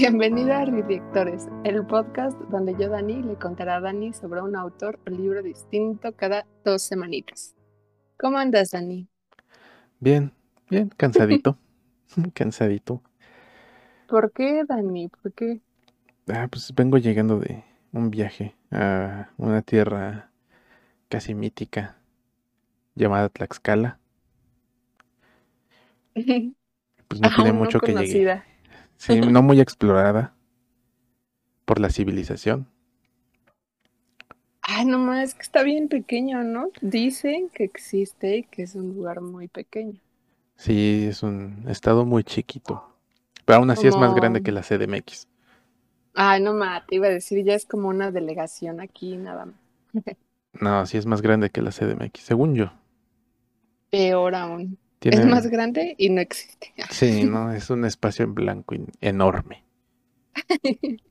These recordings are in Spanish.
Bienvenido a Directores, el podcast donde yo, Dani, le contará a Dani sobre un autor o libro distinto cada dos semanitas. ¿Cómo andas, Dani? Bien, bien, cansadito. cansadito. ¿Por qué, Dani? ¿Por qué? Ah, pues vengo llegando de un viaje a una tierra casi mítica llamada Tlaxcala. Pues no tiene mucho que llegar. Sí, no muy explorada por la civilización. Ay, nomás que está bien pequeño, ¿no? Dicen que existe y que es un lugar muy pequeño. Sí, es un estado muy chiquito. Pero aún así es más grande que la CDMX. Ay, no te iba a decir, ya es como una delegación aquí, nada más. no, sí es más grande que la CDMX, según yo. Peor aún. Es más grande y no existe. Sí, no, es un espacio en blanco enorme.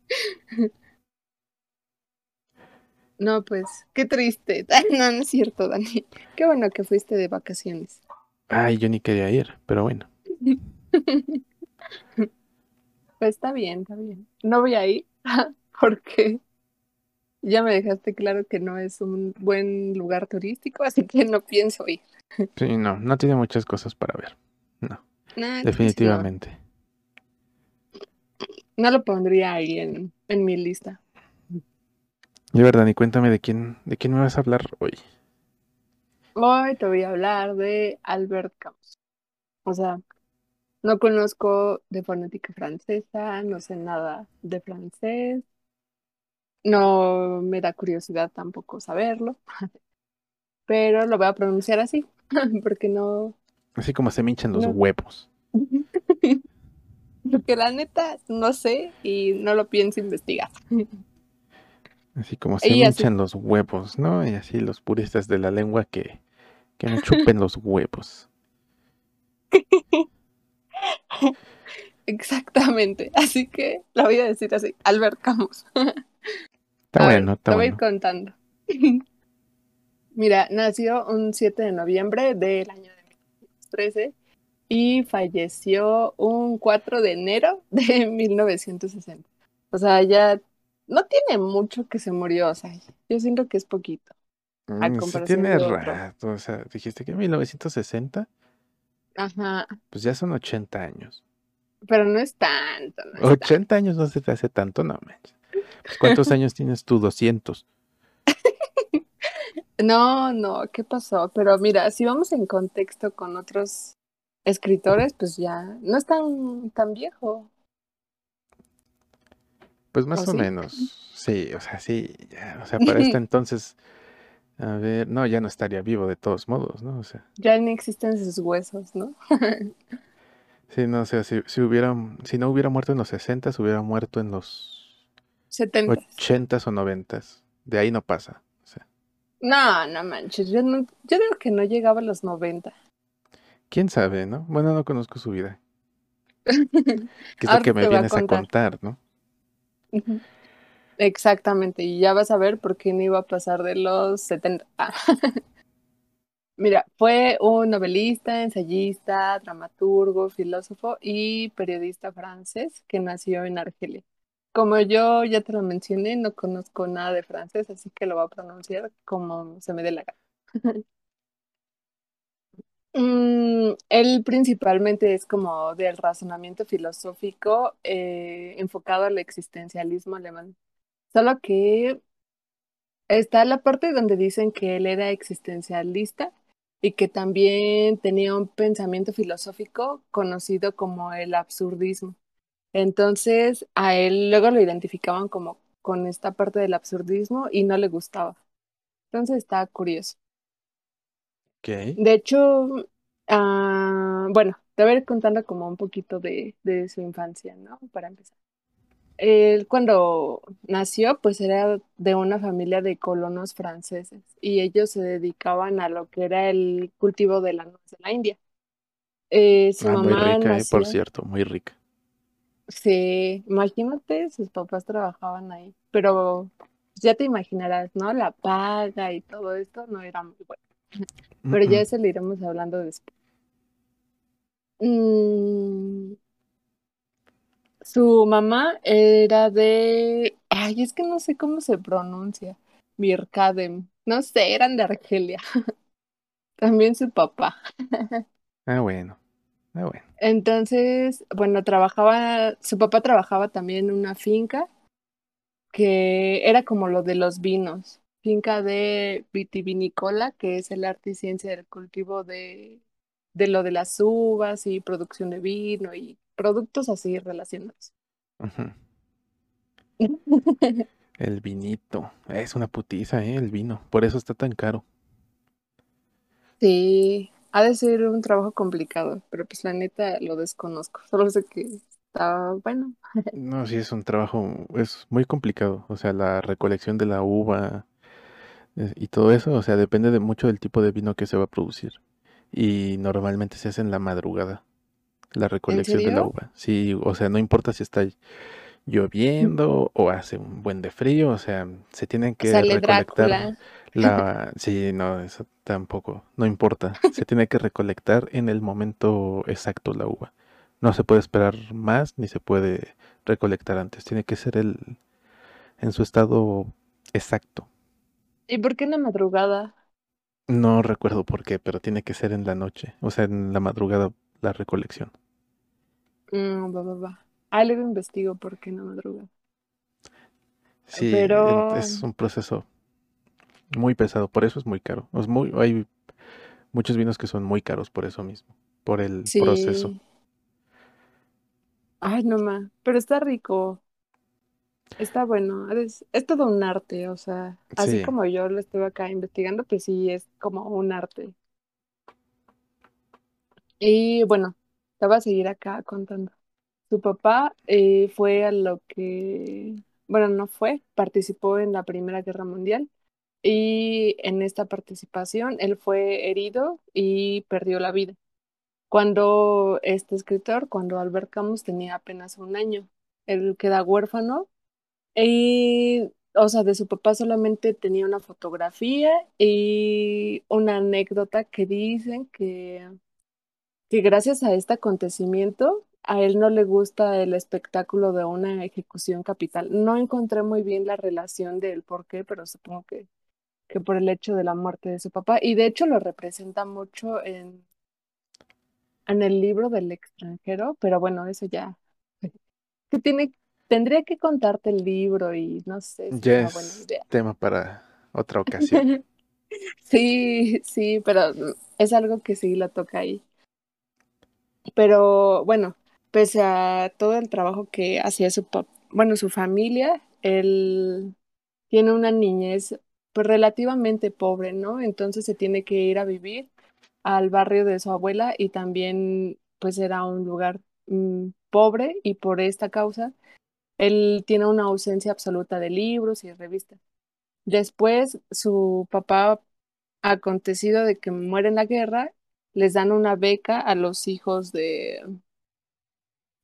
No, pues, qué triste. No, no es cierto, Dani. Qué bueno que fuiste de vacaciones. Ay, yo ni quería ir, pero bueno. Pues está bien, está bien. No voy a ir porque ya me dejaste claro que no es un buen lugar turístico, así que no pienso ir. Sí, no, no tiene muchas cosas para ver. No. definitivamente. No. lo pondría ahí en, en mi lista. De verdad, y cuéntame de quién, de quién me vas a hablar hoy. Hoy te voy a hablar de Albert Camus. O sea, no conozco de fonética francesa, no sé nada de francés. No me da curiosidad tampoco saberlo. Pero lo voy a pronunciar así. porque no. Así como se me hinchan los huevos. porque la neta no sé y no lo pienso investigar. Así como se me hinchan los huevos, ¿no? Y así los puristas de la lengua que, que me chupen los huevos. Exactamente. Así que la voy a decir así. Albert Camus. Está bueno, está Te voy a ir contando. Mira, nació un 7 de noviembre del año de 1913 y falleció un 4 de enero de 1960. O sea, ya no tiene mucho que se murió, o sea, yo siento que es poquito. Mm, sí tiene rato, o sea, dijiste que en 1960. Ajá. Pues ya son 80 años. Pero no es tanto. 80 años no se te hace tanto, no manches. Pues, ¿Cuántos años tienes tú? 200. No, no, ¿qué pasó? Pero mira, si vamos en contexto con otros escritores, pues ya no es tan, tan viejo. Pues más o, menos, sí, o sea, sí, ya, o sea, para este entonces, a ver, no, ya no estaría vivo de todos modos, ¿no? O sea. Ya ni existen sus huesos, ¿no? sí, no, o sea, si, si, hubiera, si no hubiera muerto en los 60, hubiera muerto en los 70. 80 o 90. De ahí no pasa. No, no manches, yo, no, yo digo que no llegaba a los 90. ¿Quién sabe, no? Bueno, no conozco su vida. que es lo que me vienes a contar, ¿no? Exactamente, y ya vas a ver por qué no iba a pasar de los 70. Mira, fue un novelista, ensayista, dramaturgo, filósofo y periodista francés que nació en Argelia. Como yo ya te lo mencioné, no conozco nada de francés, así que lo voy a pronunciar como se me dé la gana. Mm, él principalmente es como del razonamiento filosófico eh, enfocado al existencialismo alemán. Solo que está la parte donde dicen que él era existencialista y que también tenía un pensamiento filosófico conocido como el absurdismo. Entonces, a él luego lo identificaban como con esta parte del absurdismo y no le gustaba. Entonces está curioso. Okay. De hecho, ah, bueno, te voy a ir contando como un poquito de, de su infancia, ¿no? Para empezar. Él cuando nació, pues era de una familia de colonos franceses y ellos se dedicaban a lo que era el cultivo de la nuez de la India. Eh, su ah, muy rica, eh, por cierto, muy rica. Sí, imagínate, sus papás trabajaban ahí, pero ya te imaginarás, ¿no? La paga y todo esto no era muy bueno. Pero ya eso lo iremos hablando después. Mm, Su mamá era de, ay, es que no sé cómo se pronuncia, Mirkadem, no sé, eran de Argelia. También su papá. Ah, bueno. Ah, bueno. Entonces, bueno, trabajaba, su papá trabajaba también en una finca que era como lo de los vinos, finca de vitivinicola, que es el arte y ciencia del cultivo de, de lo de las uvas y producción de vino y productos así relacionados. El vinito. Es una putiza, ¿eh? El vino. Por eso está tan caro. Sí, ha de ser un trabajo complicado, pero pues la neta lo desconozco. Solo sé que está bueno. No, sí, es un trabajo, es muy complicado. O sea, la recolección de la uva eh, y todo eso, o sea, depende de mucho del tipo de vino que se va a producir. Y normalmente se hace en la madrugada, la ¿En recolección de la uva. Sí, o sea, no importa si está lloviendo o hace un buen de frío, o sea, se tienen que Sale recolectar Drácula. La... Sí, no, eso tampoco, no importa. Se tiene que recolectar en el momento exacto la uva. No se puede esperar más ni se puede recolectar antes. Tiene que ser el, en su estado exacto. ¿Y por qué en la madrugada? No recuerdo por qué, pero tiene que ser en la noche, o sea, en la madrugada la recolección. Mm, va, va, va. Ah, luego investigo por qué en la madrugada. Sí, Pero es un proceso muy pesado, por eso es muy caro. Es muy, hay muchos vinos que son muy caros por eso mismo, por el proceso. Ay, no más. Pero está rico. Está bueno. Es, es todo un arte. O sea, así Sí, como yo lo estuve acá investigando, pues sí, es como un arte. Y bueno, te voy a seguir acá contando. Su papá eh, fue a lo que, bueno, no fue, participó en la Primera Guerra Mundial y en esta participación él fue herido y perdió la vida. Cuando este escritor, cuando Albert Camus tenía apenas un año, él queda huérfano y, o sea, de su papá solamente tenía una fotografía y una anécdota que dicen que que gracias a este acontecimiento a él no le gusta el espectáculo de una ejecución capital. No encontré muy bien la relación del por qué, pero supongo que, que por el hecho de la muerte de su papá. Y de hecho lo representa mucho en, en el libro del extranjero, pero bueno, eso ya. Que tiene, tendría que contarte el libro y no sé si ya sea buena es idea. tema para otra ocasión. Sí, sí, pero es algo que sí la toca ahí. Pero bueno, pese a todo el trabajo que hacía su papá, bueno, su familia, él tiene una niñez pues relativamente pobre, ¿no? Entonces se tiene que ir a vivir al barrio de su abuela y también pues era un lugar mm, pobre y por esta causa él tiene una ausencia absoluta de libros y revistas. Después su papá, acontecido de que muere en la guerra, les dan una beca a los hijos de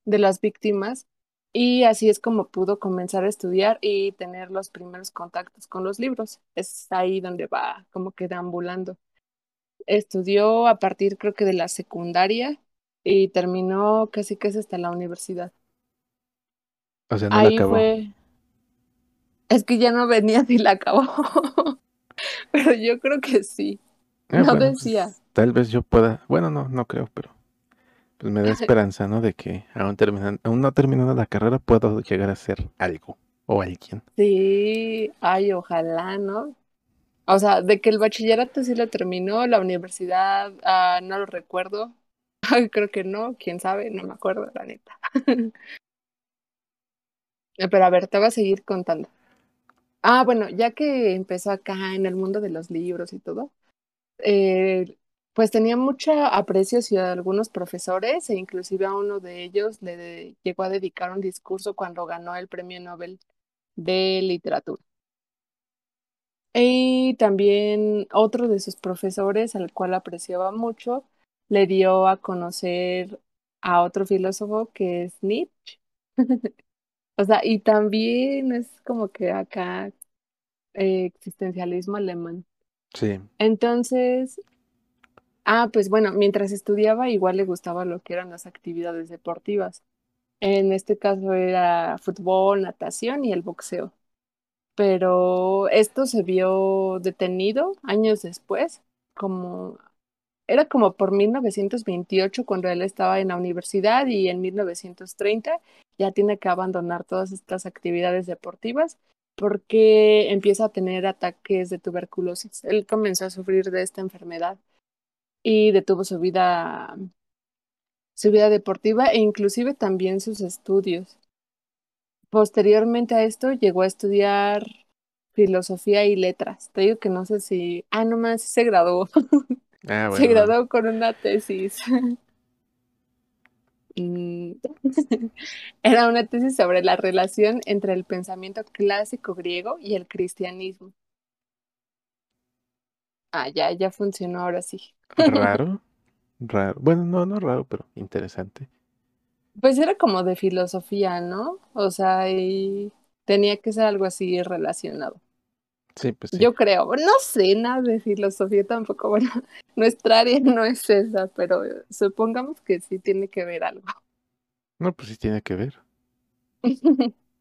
de las víctimas y así es como pudo comenzar a estudiar y tener los primeros contactos con los libros. Es ahí donde va como que deambulando. Estudió a partir creo que de la secundaria y terminó casi casi hasta la universidad. O sea, no la Ahí acabó. fue, es que ya no venía ni la acabó, pero yo creo que sí. Eh, No bueno, decía. pues tal vez yo pueda, bueno, no, no creo, pero pues me da esperanza, ¿no? De que aún terminan, aún no terminando la carrera puedo llegar a ser algo o alguien. Sí, ay, ojalá, ¿no? O sea, de que el bachillerato sí lo terminó, la universidad, ah, no lo recuerdo. Creo que no, quién sabe, no me acuerdo, la neta. Eh, Pero a ver, te voy a seguir contando. Ah, bueno, ya que empezó acá en el mundo de los libros y todo, eh, pues tenía mucho aprecio hacia algunos profesores e inclusive a uno de ellos le de- llegó a dedicar un discurso cuando ganó el Premio Nobel de Literatura. Y también otro de sus profesores, al cual apreciaba mucho, le dio a conocer a otro filósofo que es Nietzsche. O sea, y también es como que acá eh, existencialismo alemán. Sí, Entonces, ah, pues bueno, mientras estudiaba igual le gustaba lo que eran las actividades deportivas. En este caso era fútbol, natación y el boxeo. Pero esto se vio detenido años después, como era como por 1928 cuando él estaba en la universidad y en 1930 ya tiene que abandonar todas estas actividades deportivas porque empieza a tener ataques de tuberculosis. Él comenzó a sufrir de esta enfermedad y detuvo su vida su vida deportiva e inclusive también sus estudios. Posteriormente a esto llegó a estudiar filosofía y letras. Te digo que no sé si, ah, no más, se graduó. Ah, Se graduó con una tesis. Mm, Era una tesis sobre la relación entre el pensamiento clásico griego y el cristianismo. Ah, ya, ya funcionó ahora sí. Raro. Raro. Bueno, no, no raro, pero interesante. Pues era como de filosofía, ¿no? O sea, y tenía que ser algo así relacionado. Sí, pues sí. Yo creo, no sé nada de filosofía tampoco, bueno, nuestra área no es esa, pero supongamos que sí tiene que ver algo. No, pues sí tiene que ver.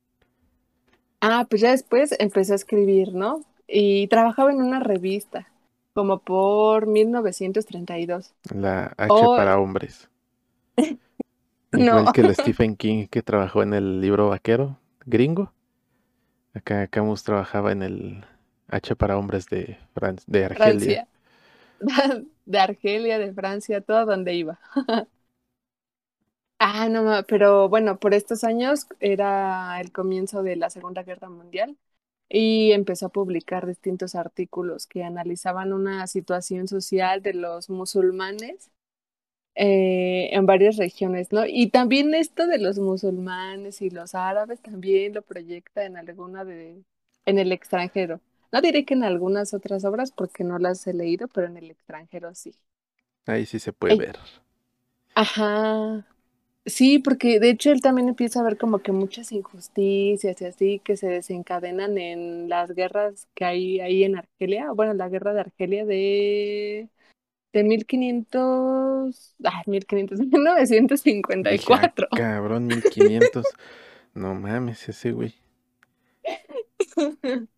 Ah, pues ya después empezó a escribir, ¿no? Y trabajaba en una revista, como por 1932. La H Oh. para hombres. No. Igual que el Stephen King que trabajó en el libro vaquero gringo. Acá Camus trabajaba en el H para hombres de, Fran- de Argelia. Francia. De Argelia, de Francia, todo donde iba. Ah, no, pero bueno, por estos años era el comienzo de la Segunda Guerra Mundial y empezó a publicar distintos artículos que analizaban una situación social de los musulmanes eh, en varias regiones, ¿no? Y también esto de los musulmanes y los árabes también lo proyecta en alguna de, en el extranjero. No diré que en algunas otras obras porque no las he leído, pero en el extranjero sí. Ahí sí se puede Ey. ver. Ajá. Sí, porque de hecho él también empieza a ver como que muchas injusticias y así que se desencadenan en las guerras que hay ahí en Argelia. Bueno, la guerra de Argelia de, de 1500, ah, 1500, Dije, ah, 1954. cabrón, 1500. No mames, ese güey.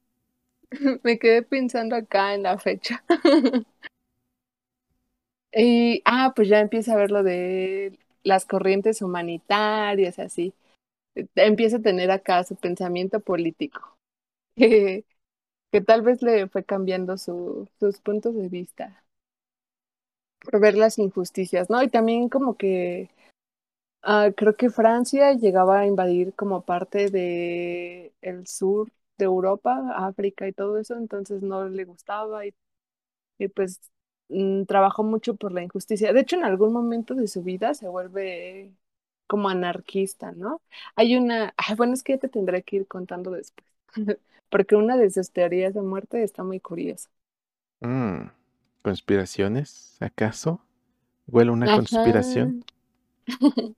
Me quedé pensando acá en la fecha. Y, ah, pues ya empieza a ver lo de las corrientes humanitarias, así. Empieza a tener acá su pensamiento político, que, que tal vez le fue cambiando su, sus puntos de vista por ver las injusticias, ¿no? Y también como que ah, creo que Francia llegaba a invadir como parte de el sur de Europa, África y todo eso, entonces no le gustaba y, y pues mm, trabajó mucho por la injusticia. De hecho, en algún momento de su vida se vuelve como anarquista, ¿no? Hay una, ay, bueno, es que ya te tendré que ir contando después, porque una de sus teorías de muerte está muy curiosa. Mm, ¿Conspiraciones? ¿Acaso? ¿Huele una Ajá. conspiración?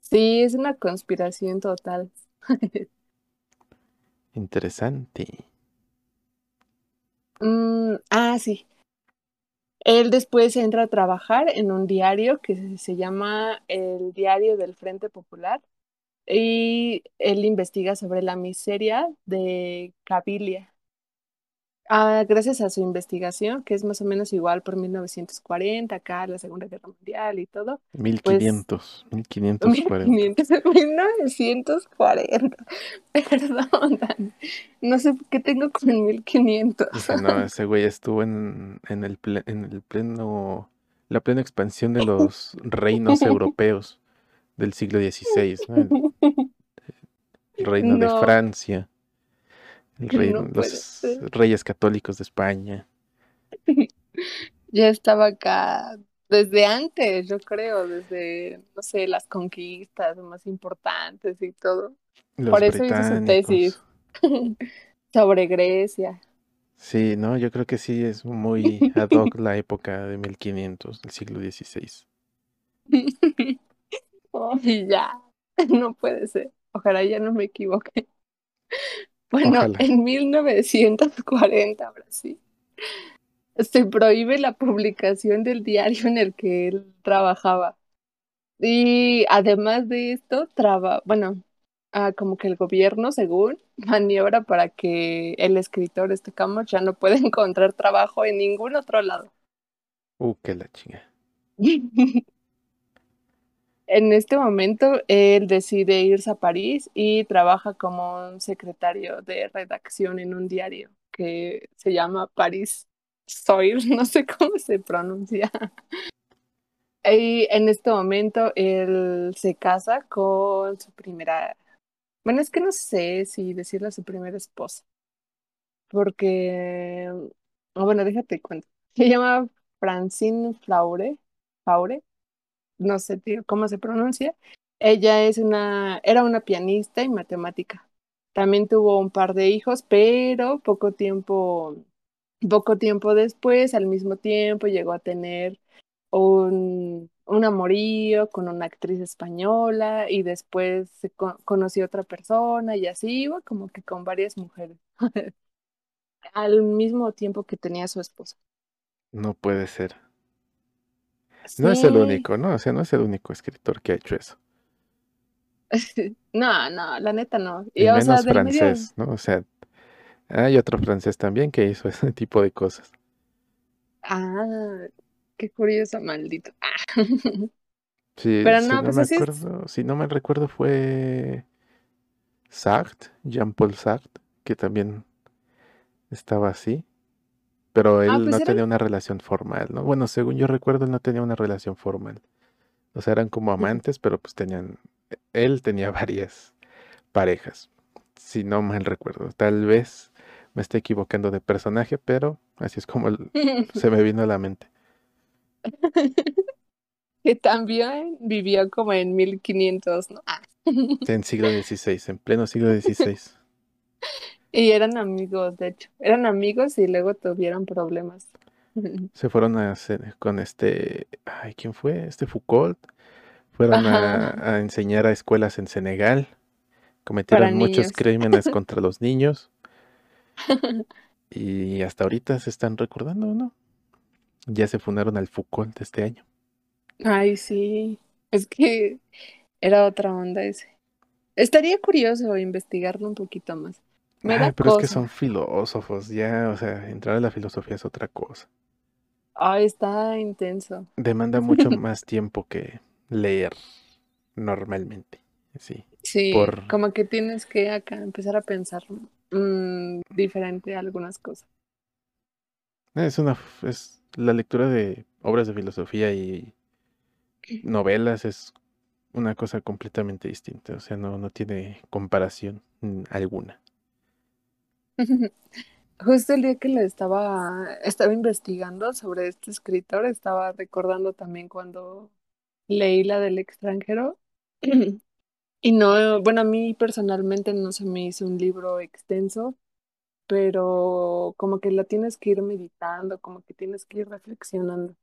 Sí, es una conspiración total. Interesante. Mm, ah, sí. Él después entra a trabajar en un diario que se- llama el Diario del Frente Popular y él investiga sobre la miseria de Cabilia. Ah, gracias a su investigación, que es más o menos igual por 1940, acá la Segunda Guerra Mundial y todo, 1500. 1540. 1500, 1940. Perdón. No sé qué tengo con 1500. Dije, no, ese güey estuvo en, en el, ple- en el pleno, la plena expansión de los reinos europeos del siglo XVI, ¿no? El, reino de No. Francia, el No los reyes católicos de España. Ya estaba acá desde antes, yo creo, desde, no sé, las conquistas más importantes y todo. Los Por eso hizo su tesis sobre Grecia. Sí, no, yo creo que sí es muy ad hoc la época de 1500, del siglo XVI. Ay, ya, no puede ser. Ojalá ya no me equivoque. Bueno, Ojalá. en 1940, ahora sí, se prohíbe la publicación del diario en el que él trabajaba. Y además de esto, traba, bueno, ah, como que el gobierno, según, maniobra para que el escritor, este Camus, ya no pueda encontrar trabajo en ningún otro lado. Uh, qué la chinga. En este momento, él decide irse a París y trabaja como un secretario de redacción en un diario que se llama París Soir, no sé cómo se pronuncia. Y en este momento, él se casa con su primera, bueno, es que no sé si decirle a su primera esposa, porque, bueno, déjate cuento. Se llama Francine Flaure, Faure, no sé tío, cómo se pronuncia. Ella es una, era una pianista y matemática. También tuvo un par de hijos, pero poco tiempo, poco tiempo después, al mismo tiempo, llegó a tener un, un amorío con una actriz española y después se co- conoció otra persona y así iba como que con varias mujeres al mismo tiempo que tenía su esposa. No puede ser. No es el único, ¿no? O sea, no es el único escritor que ha hecho eso. No, no, la neta no. Y Y o sea, medio. francés, ¿no? O sea, hay otro francés también que hizo ese tipo de cosas. Ah, qué curioso, maldito. Ah. Sí, Pero si no, no pues me así es. acuerdo, si no me recuerdo fue Sartre, Jean-Paul Sartre, que también estaba así, pero Ah, él pues no tenía una relación formal, ¿no? Bueno, según yo recuerdo, él no tenía una relación formal. O sea, eran como amantes, pero pues tenían, él tenía varias parejas, si no mal recuerdo. Tal vez me esté equivocando de personaje, pero así es como el- se me vino a la mente. Que también vivió como en 1500, ¿no? En siglo XVI, en pleno siglo XVI. Y eran amigos, de hecho. Eran amigos y luego tuvieron problemas. Se fueron a hacer con este, ay, ¿quién fue? Este Foucault. Fueron a, enseñar a escuelas en Senegal. para Cometieron muchos niños. crímenes contra los niños y hasta ahorita se están recordando, ¿no? Ya se fundaron al Foucault de este año. Ay, sí. Es que era otra onda ese. Estaría curioso investigarlo un poquito más. Me da Ay, pero es que son filósofos, ya, o sea, entrar a la filosofía es otra cosa. Ay, está intenso. Demanda mucho más tiempo que leer normalmente, sí. Sí, Por, como que tienes que acá empezar a pensar mm, diferente algunas cosas. es una, es la lectura de obras de filosofía y novelas es una cosa completamente distinta, o sea, no, no tiene comparación alguna. Justo el día que le estaba, estaba investigando sobre este escritor, estaba recordando también cuando leí la del extranjero. Y no, bueno, a mí personalmente no se me hizo un libro extenso, pero como que la tienes que ir meditando, como que tienes que ir reflexionando.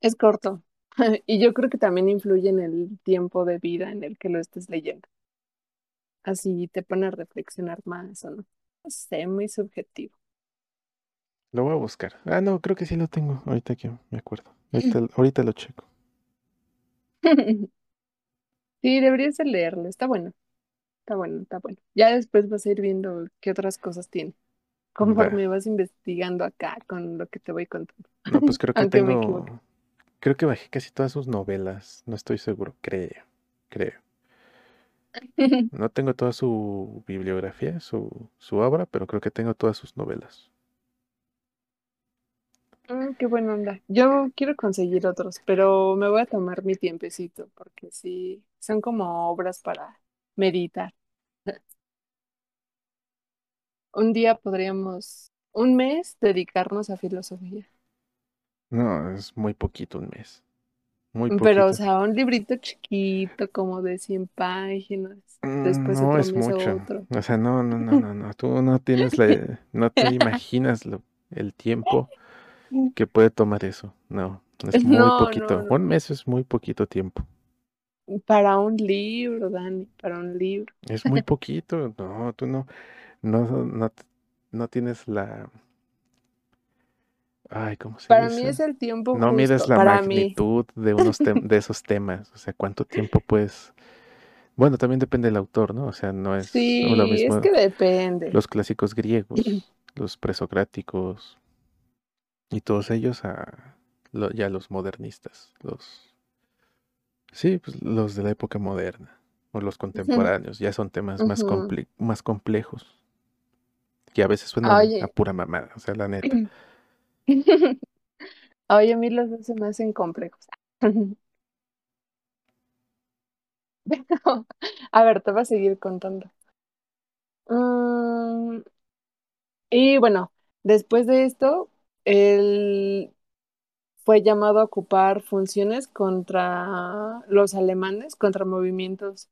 Es corto. Y yo creo que también influye en el tiempo de vida en el que lo estés leyendo. Así te pone a reflexionar más o no. No sé, muy subjetivo. Lo voy a buscar. Ah, no, creo que sí lo tengo, ahorita que me acuerdo. Ahorita, ahorita lo checo. Sí, deberías de leerlo. Está bueno, está bueno, está bueno. Ya después vas a ir viendo qué otras cosas tiene. Conforme Va. vas investigando acá con lo que te voy contando. No, pues creo que tengo, creo que bajé casi todas sus novelas, no estoy seguro, creo, creo. No tengo toda su bibliografía, su, su obra, pero creo que tengo todas sus novelas. Mm, qué buena onda. Yo quiero conseguir otros, pero me voy a tomar mi tiempecito porque sí, son como obras para meditar. Un día podríamos, un mes, dedicarnos a filosofía. No, es muy poquito un mes, muy Pero, o sea, un librito chiquito, como de 100 páginas. Mm, Después No es mucho. otro. O sea, no, no, no, no, no. Tú no tienes la, no te imaginas lo- el tiempo que puede tomar eso. No, es muy No, poquito. no, Un mes es muy poquito tiempo. Para un libro, Dani, para un libro. Es muy poquito. No, tú no, no, no, no tienes la, Ay, ¿cómo se Para mí dice? es el tiempo No mides la Para mí. magnitud de unos de esos temas, o sea, cuánto tiempo puedes... Bueno, también depende del autor, ¿no? O sea, no es lo Sí, es mismo que depende. los clásicos griegos, los presocráticos y todos ellos a lo- ya los modernistas, los sí, pues los de la época moderna o los contemporáneos, ya son temas más Ujú. comple- más complejos que a veces suenan a Oye. pura mamada, o sea, la neta. Oye, a mí los dos se me hacen complejos. A ver, te voy a seguir contando. Mm, y bueno, después de esto, él fue llamado a ocupar funciones contra los alemanes, contra movimientos,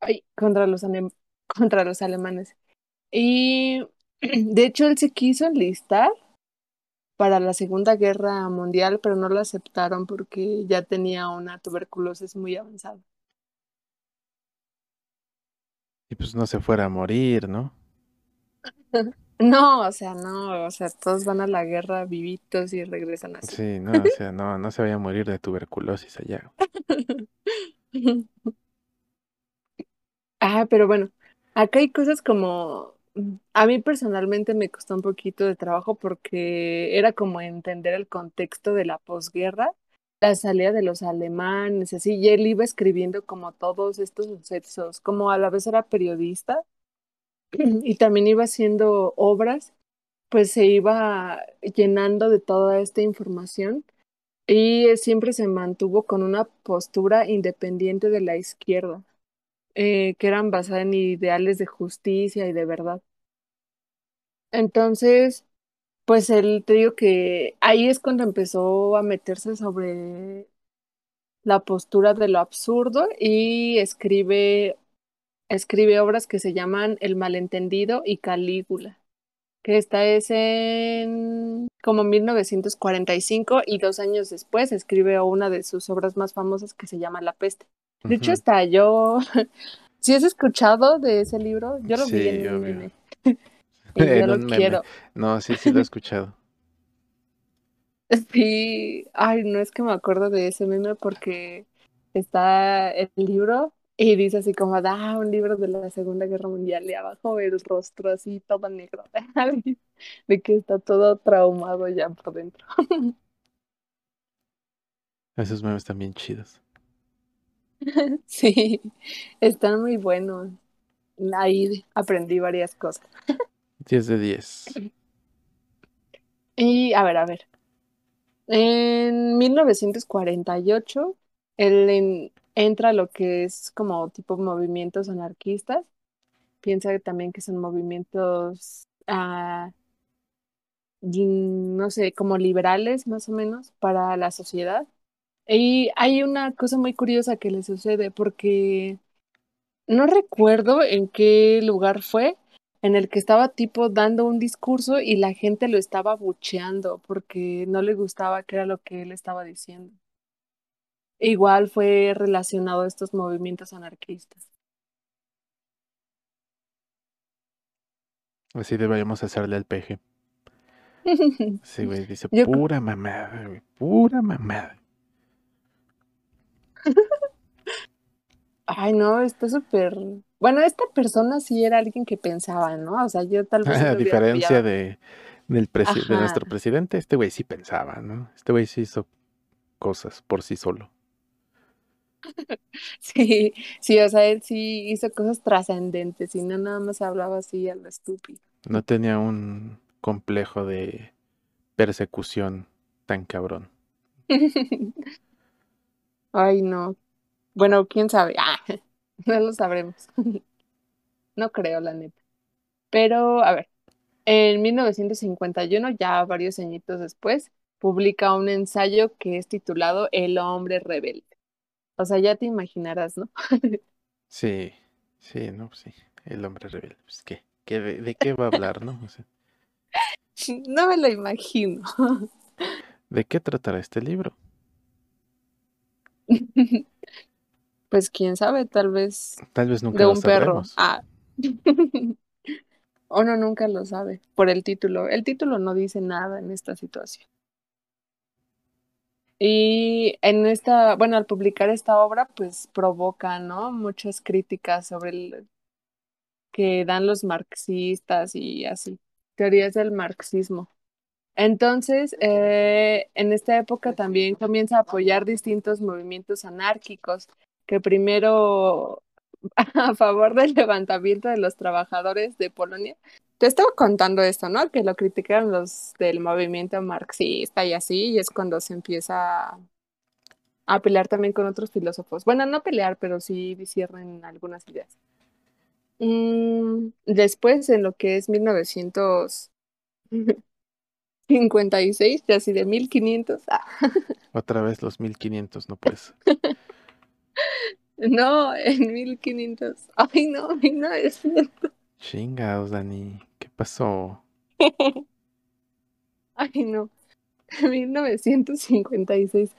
ay, contra los, alem- contra los alemanes. Y de hecho, él se quiso enlistar para la Segunda Guerra Mundial, pero no lo aceptaron porque ya tenía una tuberculosis muy avanzada. Y pues no se fuera a morir, ¿no? No, o sea, no, o sea, todos van a la guerra vivitos y regresan así. Sí, no, o sea, no, no se vaya a morir de tuberculosis allá. Ah, pero bueno, acá hay cosas como, a mí personalmente me costó un poquito de trabajo porque era como entender el contexto de la posguerra, la salida de los alemanes, así, y él iba escribiendo como todos estos sucesos, como a la vez era periodista y también iba haciendo obras, pues se iba llenando de toda esta información y siempre se mantuvo con una postura independiente de la izquierda eh, que eran basadas en ideales de justicia y de verdad. Entonces, pues él te digo que ahí es cuando empezó a meterse sobre la postura de lo absurdo y escribe, escribe obras que se llaman El malentendido y Calígula, que esta es en como 1945 y dos años después escribe una de sus obras más famosas que se llama La peste. De hecho, hasta yo, si has escuchado de ese libro, yo lo vi Sí, en un obvio. meme. Y yo lo meme. quiero. No, sí, sí lo he escuchado. Sí, ay, no es que me acuerdo de ese meme porque está el libro y dice así como, da un libro de la Segunda Guerra Mundial y abajo el rostro así todo negro, de que está todo traumado ya por dentro. Esos memes también chidos. Sí, están muy buenos. Ahí aprendí varias cosas. 10 de 10. Y a ver, a ver. En 1948, él en- entra a lo que es como tipo movimientos anarquistas. Piensa también que son movimientos, ah, no sé, como liberales más o menos para la sociedad. Y hay una cosa muy curiosa que le sucede porque no recuerdo en qué lugar fue en el que estaba tipo dando un discurso y la gente lo estaba bucheando porque no le gustaba qué era lo que él estaba diciendo. Igual fue relacionado a estos movimientos anarquistas. Así deberíamos hacerle al peje. Sí, güey, dice Yo- pura mamada, güey. Pura mamada. Ay, no, está súper... Bueno, esta persona sí era alguien que pensaba, ¿no? O sea, yo tal vez... A diferencia de, del presi- de nuestro presidente, este güey sí pensaba, ¿no? Este güey sí hizo cosas por sí solo. Sí, sí, o sea, él sí hizo cosas trascendentes y no nada más hablaba así a lo estúpido. No tenía un complejo de persecución tan cabrón. Ay, no. Bueno, quién sabe. Ah, no lo sabremos. No creo, la neta. Pero, a ver, en 1951, ya varios añitos después, publica un ensayo que es titulado El hombre rebelde. O sea, ya te imaginarás, ¿no? Sí, sí, no, pues sí. El hombre rebelde. Pues, ¿qué? ¿Qué de, de qué va a hablar, no? O sea, No me lo imagino. ¿de qué tratará este libro? Pues quién sabe, tal vez Tal vez nunca de un perro. Ah. Uno nunca lo sabe por el título. El título no dice nada en esta situación. Y en esta, bueno, al publicar esta obra, pues provoca, ¿no? Muchas críticas sobre el que dan los marxistas y así, teorías del marxismo. Entonces, eh, en esta época también comienza a apoyar distintos movimientos anárquicos, que primero a favor del levantamiento de los trabajadores de Polonia. Te estaba contando esto, ¿no? Que lo criticaron los del movimiento marxista y así, y es cuando se empieza a pelear también con otros filósofos. Bueno, no pelear, pero sí disciernen algunas ideas. Mm, después, en lo que es 1956, ya así de 1500. Ah. Otra vez los 1500, no puedes. no, en 1500. Ay, no, 1900. Chingados, Dani. ¿Qué pasó? Ay, no. 1956.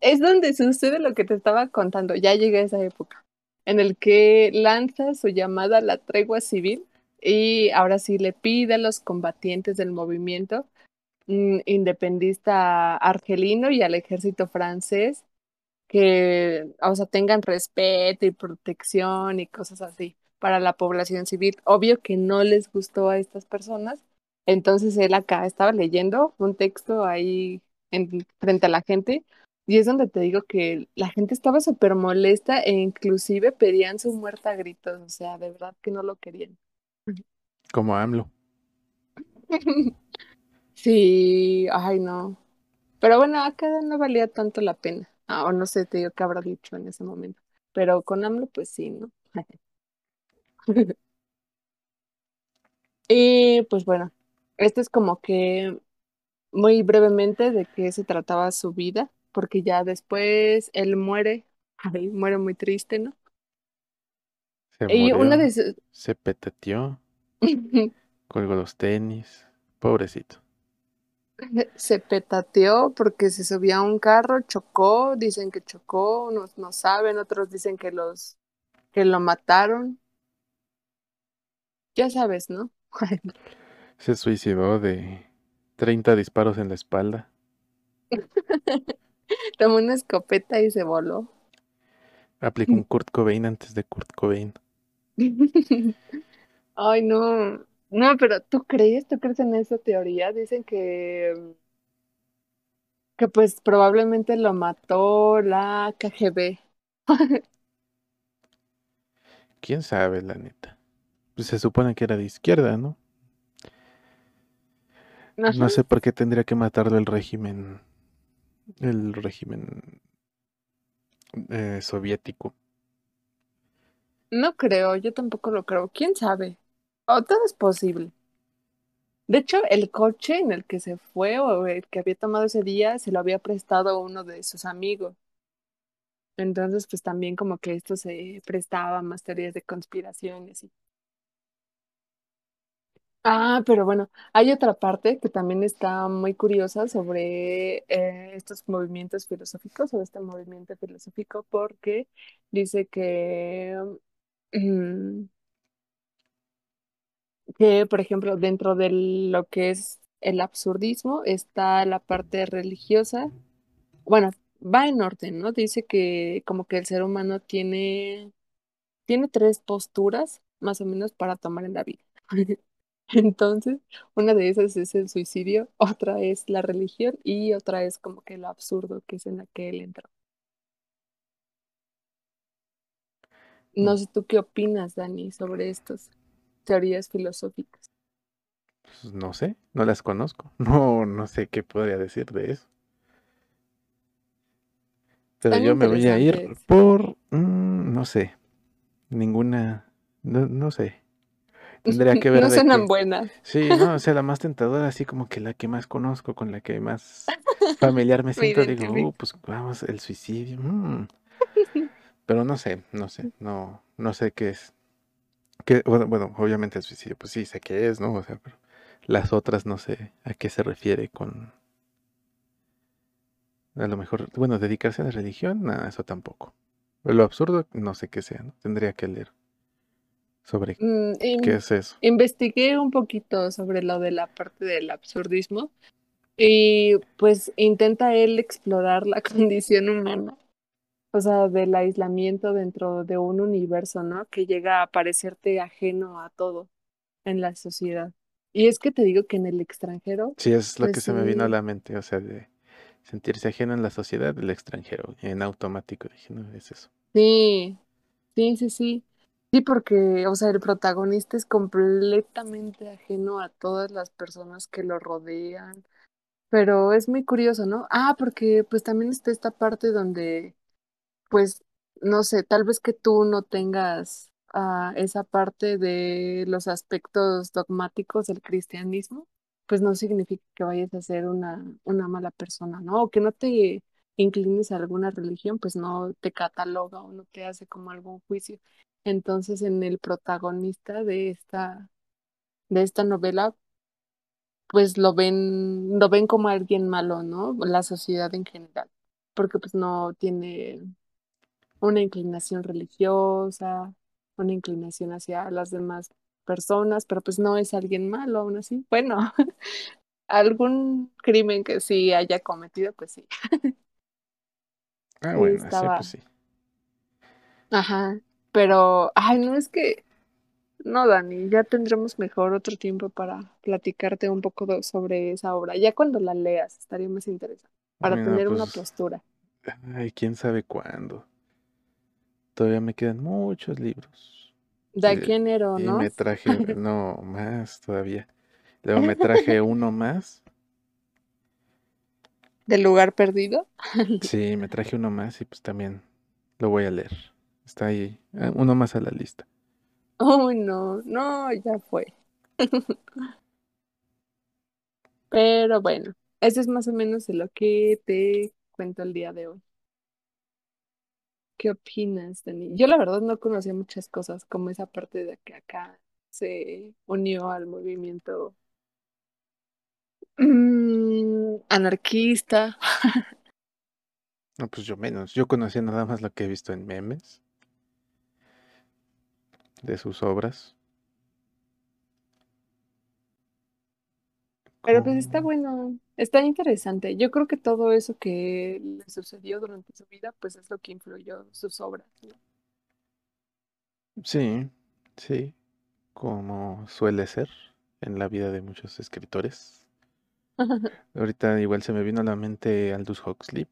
Es donde sucede lo que te estaba contando. Ya llegué a esa época. En el que lanza su llamada a la tregua civil y ahora sí le pide a los combatientes del movimiento independista argelino y al ejército francés que, o sea, tengan respeto y protección y cosas así para la población civil. Obvio que no les gustó a estas personas, entonces él acá estaba leyendo un texto ahí en, frente a la gente y es donde te digo que la gente estaba súper molesta e inclusive pedían su muerte a gritos, o sea, de verdad que no lo querían. Como AMLO. sí, ay no. Pero bueno, acá no valía tanto la pena. Ah, o no sé, te digo qué habrá dicho en ese momento. Pero con AMLO, pues sí, ¿no? y pues bueno, esto es como que muy brevemente de qué se trataba su vida, porque ya después él muere, ay, muere muy triste, ¿no? Se Y una murió, de sus... se petateó, colgó los tenis. Pobrecito. se petateó porque se subía a un carro, chocó, dicen que chocó, unos no saben, otros dicen que los que lo mataron. Ya sabes, ¿no? Se suicidó de 30 disparos en la espalda. Tomó una escopeta y se voló. Aplicó un Kurt Cobain antes de Kurt Cobain. Ay, no. No, pero ¿tú crees? ¿Tú crees en esa teoría? Dicen que que pues probablemente lo mató la KGB. ¿Quién sabe, la neta? Pues se supone que era de izquierda, ¿no? Ajá. No sé por qué tendría que matarlo el régimen. El régimen eh, soviético. No creo, yo tampoco lo creo. ¿Quién sabe? O todo es posible. De hecho, el coche en el que se fue o el que había tomado ese día se lo había prestado uno de sus amigos. Entonces, pues también como que esto se prestaba a más teorías de conspiración y. Ah, pero bueno, hay otra parte que también está muy curiosa sobre eh, estos movimientos filosóficos, sobre este movimiento filosófico, porque dice que, mm, que, por ejemplo, dentro de lo que es el absurdismo está la parte religiosa. Bueno, va en orden, ¿no? Dice que como que el ser humano tiene, tiene tres posturas más o menos para tomar en la vida. Entonces, una de esas es el suicidio, otra es la religión y otra es como que lo absurdo que es en la que él entró. No sé tú qué opinas, Dani, sobre estas teorías filosóficas. Pues no sé, no las conozco. No, no sé qué podría decir de eso. Pero yo me voy a ir por, mm, no sé, ninguna, no, no sé. Tendría que ver No suenan buenas. Sí, no, o sea, la más tentadora, así como que la que más conozco, con la que más familiar me siento, digo, uh, pues vamos, el suicidio. mm". Pero no sé, no sé, no, no sé qué es. Que, bueno, bueno, obviamente el suicidio, pues sí, sé qué es, ¿no? O sea, pero las otras no sé a qué se refiere con, a lo mejor, bueno, dedicarse a la religión, nada, eso tampoco. Lo absurdo, no sé qué sea, ¿no? Tendría que leer. sobre Mm, qué es eso. investigué un poquito sobre lo de la parte del absurdismo y pues intenta él explorar la condición humana, o sea, del aislamiento dentro de un universo, ¿no? Que llega a parecerte ajeno a todo en la sociedad. Y es que te digo que en el extranjero, Sí, es lo que pues se me vino a la mente, o sea, de sentirse ajeno en la sociedad del extranjero, en automático, dije, no, es eso. sí, sí, sí, sí. Sí, porque, o sea, el protagonista es completamente ajeno a todas las personas que lo rodean Pero es muy curioso, ¿no? Ah, porque pues también está esta parte donde, pues, no sé, tal vez que tú no tengas ah, esa parte de los aspectos dogmáticos del cristianismo, pues no significa que vayas a ser una, una mala persona, ¿no? O que no te inclines a alguna religión, pues no te cataloga o no te hace como algún juicio. Entonces, en el protagonista de esta, de esta novela, pues lo ven, lo ven como alguien malo, ¿no? La sociedad en general, porque pues no tiene una inclinación religiosa, una inclinación hacia las demás personas, pero pues no es alguien malo aún así. Bueno, algún crimen que sí haya cometido, pues sí. Ah, bueno, sí, pues sí. ajá, pero, ay, no es que, no, Dani, ya tendremos mejor otro tiempo para platicarte un poco sobre esa obra. Ya cuando la leas, estaría más interesante, para Bueno, tener una pues, postura. ay, quién sabe cuándo. Todavía me quedan muchos libros. De Y, aquí a enero, y ¿no? me traje, no, más todavía. Luego me traje uno más. Del lugar perdido. Sí, me traje uno más y pues también lo voy a leer. Está ahí, ah, uno más a la lista. Uy, no, no, ya fue. Pero bueno, eso es más o menos de lo que te cuento el día de hoy. ¿Qué opinas, Dani? Yo la verdad no conocía muchas cosas, como esa parte de que acá se unió al movimiento mm, anarquista. No, pues yo menos. Yo conocía nada más lo que he visto en memes de sus obras. Pero pues está bueno, está interesante. Yo creo que todo eso que le sucedió durante su vida, pues es lo que influyó en sus obras, ¿no? Sí, sí, como suele ser en la vida de muchos escritores. Ahorita igual se me vino a la mente Aldous Huxley,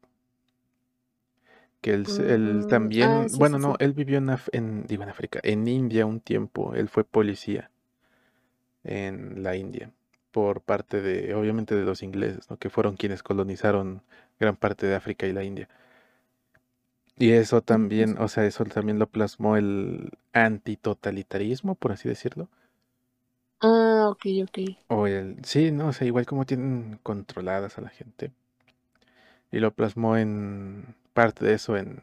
que él, él Mm, ah, también, sí, bueno, sí, no, sí. él vivió en, Af- en, digo, en África, en India un tiempo, él fue policía en la India por parte de, obviamente, de los ingleses, ¿no? Que fueron quienes colonizaron gran parte de África y la India. Y eso también, o sea, eso también lo plasmó el antitotalitarismo, por así decirlo. Ah, ok, ok. O el, sí, no, o sea, igual como tienen controladas a la gente. Y lo plasmó en parte de eso en,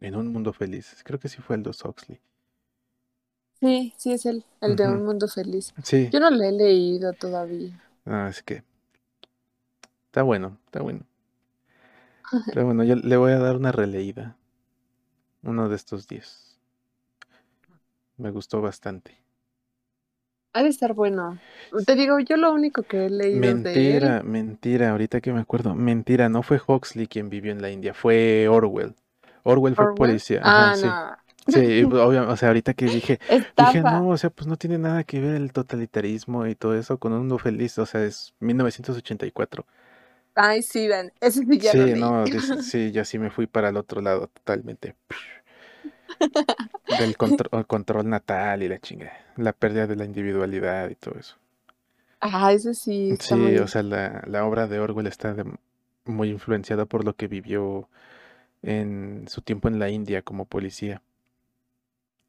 en Un Mundo Feliz. Creo que sí fue Aldous Huxley. Sí, sí es el, el de Un Mundo Feliz. Sí, Yo no lo he leído todavía. no, es que está bueno, está bueno. Pero bueno, yo le voy a dar una releída uno de estos días. Me gustó bastante. Ha de estar bueno. Te digo, yo lo único que he leído de él. Mentira, mentira, ahorita que me acuerdo, mentira, no fue Huxley quien vivió en la India, fue Orwell. Orwell fue Orwell. policía, ajá, Ah, sí. no. Sí, obviamente, o sea, ahorita que dije, dije, no, o sea, pues no tiene nada que ver el totalitarismo y todo eso con un mundo feliz, o sea, es 1984. Ay, sí, Dan. Ese sí ya Sí, no, sí, yo sí me fui para el otro lado totalmente. Del contro- control natal y la chinga, la pérdida de la individualidad y todo eso. Ah, ese sí Sí, o sea, la, la obra de Orwell está de- muy influenciada por lo que vivió en su tiempo en la India como policía.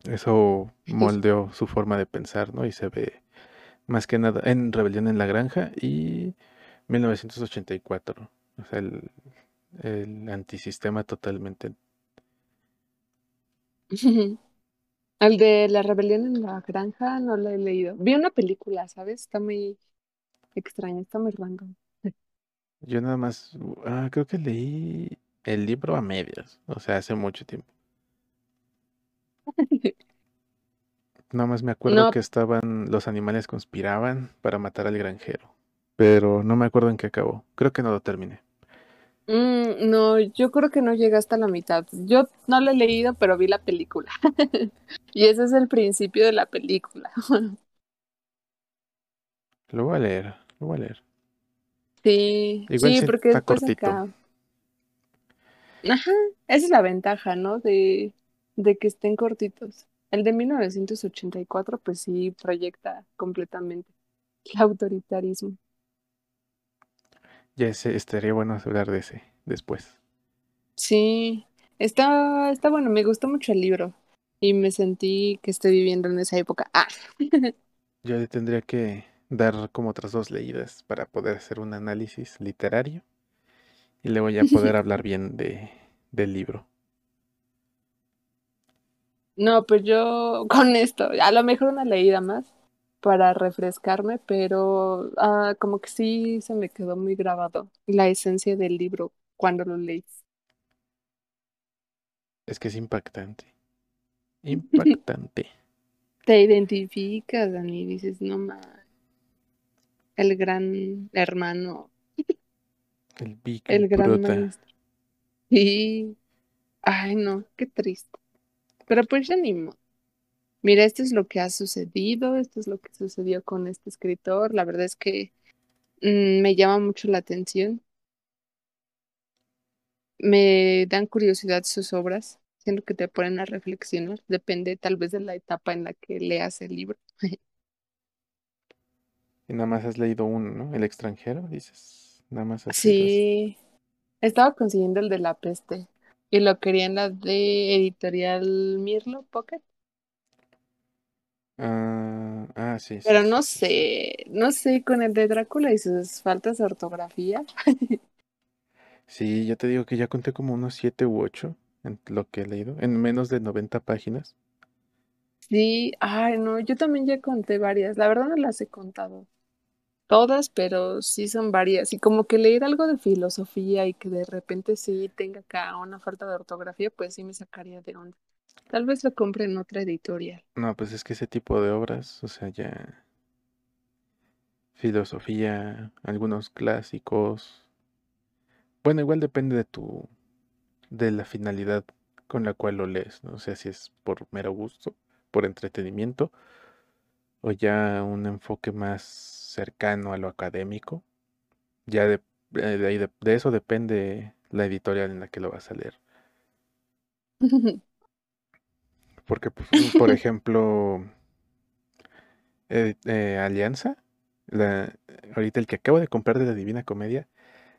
Eso moldeó su forma de pensar, ¿no? Y se ve más que nada en Rebelión en la Granja y 1984. O sea, el, el antisistema totalmente. El de la rebelión en la granja no lo he leído. Vi una película, ¿sabes? Está muy extraña, está muy random. Yo nada más, ah, creo que leí el libro a medias, o sea, hace mucho tiempo. Nada más me acuerdo No, que estaban, los animales conspiraban para matar al granjero, pero no me acuerdo en qué acabó. Creo que no lo terminé. mm, no, yo creo que no llega hasta la mitad. Yo no lo he leído, pero vi la película. Y ese es el principio de la película. Lo voy a leer, lo voy a leer. Sí, Igual sí, porque está cortito. acá. Ajá, esa es la ventaja, ¿no? De, de que estén cortitos. El de 1984, pues sí, proyecta completamente el autoritarismo. Ya ese, estaría bueno hablar de ese después. Sí, está, está bueno, me gustó mucho el libro y me sentí que estoy viviendo en esa época. Ah, Yo le tendría que dar como otras dos leídas para poder hacer un análisis literario y luego ya poder hablar bien de, del libro. No, pues yo con esto, a lo mejor una leída más para refrescarme, pero ah, como que sí se me quedó muy grabado la esencia del libro cuando lo leí. Es que es impactante. Impactante. Te identificas, Dani, y dices, no más, el gran hermano, El Big el gran maestro. Sí, ay, no, qué triste. Pero pues ya ni modo. Mira, esto es lo que ha sucedido, esto es lo que sucedió con este escritor. La verdad es que mm, me llama mucho la atención. Me dan curiosidad sus obras, siento que te ponen a reflexionar. Depende tal vez de la etapa en la que leas el libro. Y nada más has leído uno, ¿no? El extranjero, dices. Nada más has leído. Sí, estaba consiguiendo el de la peste y lo quería en la de editorial Mirlo Pocket, Ah, ah, sí, sí, pero no sé, no sé con el de Drácula y sus faltas de ortografía. Sí, yo te digo que ya conté como unos siete u ocho en lo que he leído, en menos de 90 páginas. Sí, ay, no, yo también ya conté varias, la verdad no las he contado todas, pero sí son varias. Y como que leer algo de filosofía y que de repente sí tenga acá una falta de ortografía, pues sí me sacaría de onda. Tal vez lo compre en otra editorial. No, pues es que ese tipo de obras, o sea, ya filosofía, algunos clásicos. Bueno, igual depende de tu, de la finalidad con la cual lo lees, ¿no? O sea, si es por mero gusto, por entretenimiento, o ya un enfoque más cercano a lo académico. Ya de, eh, de ahí de, de eso depende la editorial en la que lo vas a leer. Porque, pues, por ejemplo, eh, eh, Alianza, la, ahorita el que acabo de comprar de la Divina Comedia,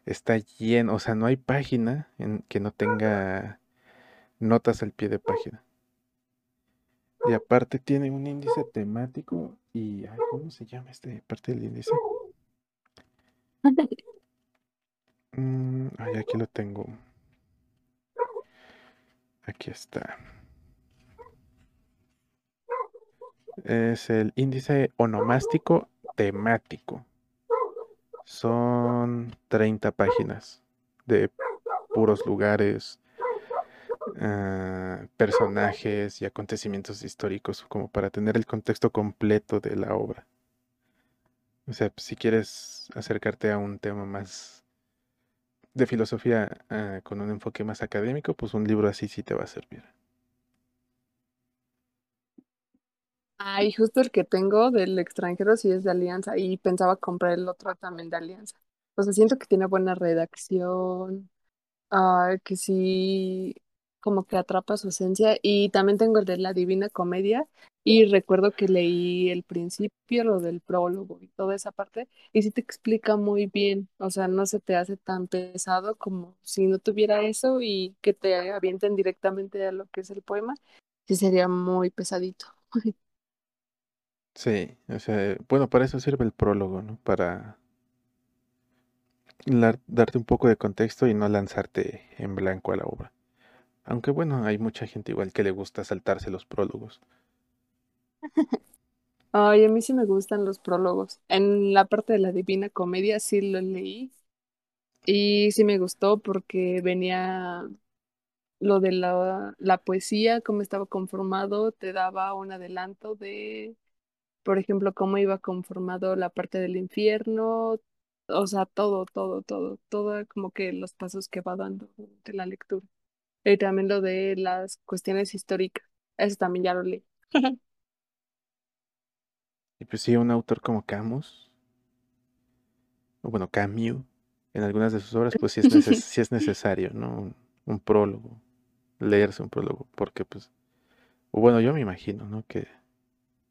está lleno, o sea, no hay página en que no tenga notas al pie de página. Y aparte tiene un índice temático y, ay, ¿cómo se llama este parte del índice? Mm, ay, aquí lo tengo. Aquí está. Es el índice onomástico temático. Son 30 páginas de puros lugares, ah, personajes y acontecimientos históricos como para tener el contexto completo de la obra. O sea, si quieres acercarte a un tema más de filosofía ah, con un enfoque más académico, pues un libro así sí te va a servir. Ay, justo el que tengo del extranjero sí es de Alianza y pensaba comprar el otro también de Alianza. O sea, siento que tiene buena redacción, ah, que sí como que atrapa su esencia y también tengo el de la Divina Comedia y recuerdo que leí el principio, lo del prólogo y toda esa parte y sí te explica muy bien, o sea, no se te hace tan pesado como si no tuviera eso y que te avienten directamente a lo que es el poema, sí sería muy pesadito. Sí, o sea, bueno, para eso sirve el prólogo, ¿no? Para darte un poco de contexto y no lanzarte en blanco a la obra. Aunque bueno, hay mucha gente igual que le gusta saltarse los prólogos. Ay, a mí sí me gustan los prólogos. En la parte de la Divina Comedia sí lo leí y sí me gustó porque venía lo de la, la poesía, cómo estaba conformado, te daba un adelanto de, por ejemplo, cómo iba conformado la parte del infierno, o sea, todo, todo, todo, todo como que los pasos que va dando de la lectura. Y también lo de las cuestiones históricas, eso también ya lo leí. Y pues sí, un autor como Camus, o bueno, Camus, en algunas de sus obras, pues sí es, neces sí es necesario, ¿no? Un, un prólogo, leerse un prólogo, porque pues, o bueno, yo me imagino, ¿no? Que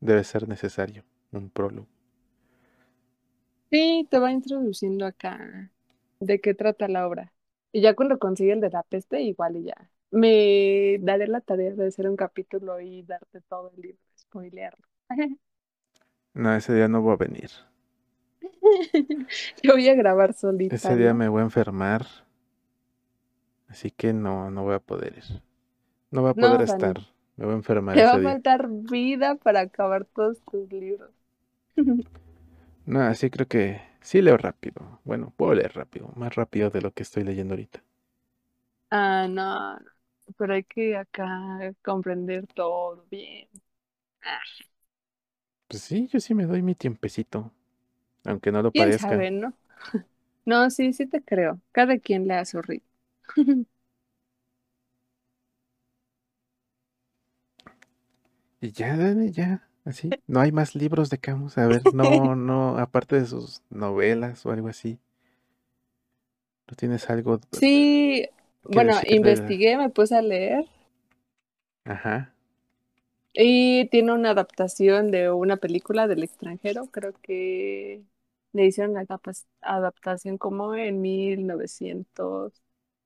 debe ser necesario un prólogo. Sí, te va introduciendo acá de qué trata la obra. Y ya cuando consigue el de la peste, igual y ya. Me daré la tarea de hacer un capítulo y darte todo el libro, spoilearlo. No, ese día no voy a venir. Yo voy a grabar solita. Ese día me voy a enfermar. Así que no, no voy a poder ir. No voy a No, poder Dani, estar. Me voy a enfermar te va a día. faltar vida para acabar todos tus libros. No, así creo que sí leo rápido. Bueno, puedo leer rápido, más rápido de lo que estoy leyendo ahorita. Ah, no, pero hay que acá comprender todo bien. Ah, Pues sí, yo sí me doy mi tiempecito, aunque no lo quién parezca. sabe, ¿no? No, sí, sí te creo. Cada quien le hace su ritmo. Y ya, ya, así. No hay más libros de Camus. A ver, no, no, aparte de sus novelas o algo así. ¿No tienes algo Sí, bueno, investigué, me puse a leer Ajá. y tiene una adaptación de una película del extranjero. Creo que le hicieron la adaptación como en 1900.